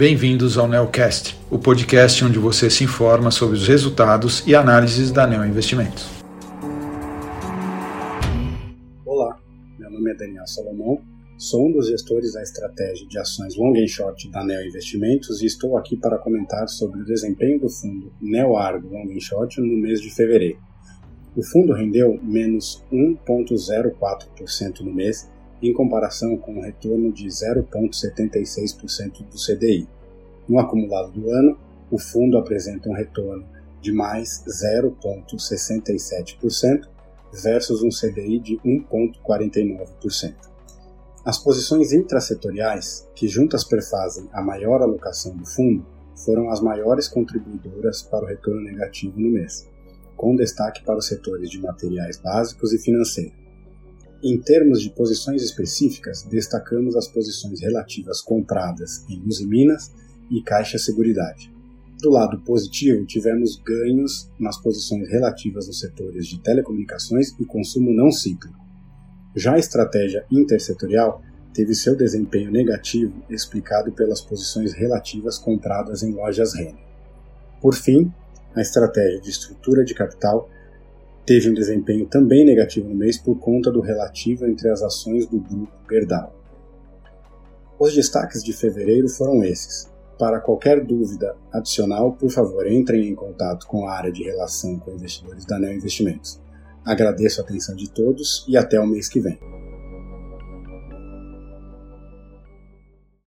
Bem-vindos ao Neocast, o podcast onde você se informa sobre os resultados e análises da Neo Investimentos. Olá, meu nome é Daniel Salomão, sou um dos gestores da estratégia de ações long and short da Neo Investimentos e estou aqui para comentar sobre o desempenho do fundo Neo Argo Long and Short no mês de fevereiro. O fundo rendeu menos 1,04% no mês em comparação com um retorno de 0,76% do CDI. No acumulado do ano, o fundo apresenta um retorno de mais 0,67% versus um CDI de 1,49%. As posições intrasetoriais, que juntas perfazem a maior alocação do fundo, foram as maiores contribuidoras para o retorno negativo no mês, com destaque para os setores de materiais básicos e financeiro. Em termos de posições específicas, destacamos as posições relativas compradas em Luz e Minas e Caixa Seguridade. Do lado positivo, tivemos ganhos nas posições relativas nos setores de telecomunicações e consumo não cíclico. Já a estratégia intersetorial teve seu desempenho negativo explicado pelas posições relativas compradas em lojas Renner. Por fim, a estratégia de estrutura de capital teve um desempenho também negativo no mês por conta do relativo entre as ações do grupo Gerdau. Os destaques de fevereiro foram esses. Para qualquer dúvida adicional, por favor, entrem em contato com a área de relação com investidores da Neo Investimentos. Agradeço a atenção de todos e até o mês que vem.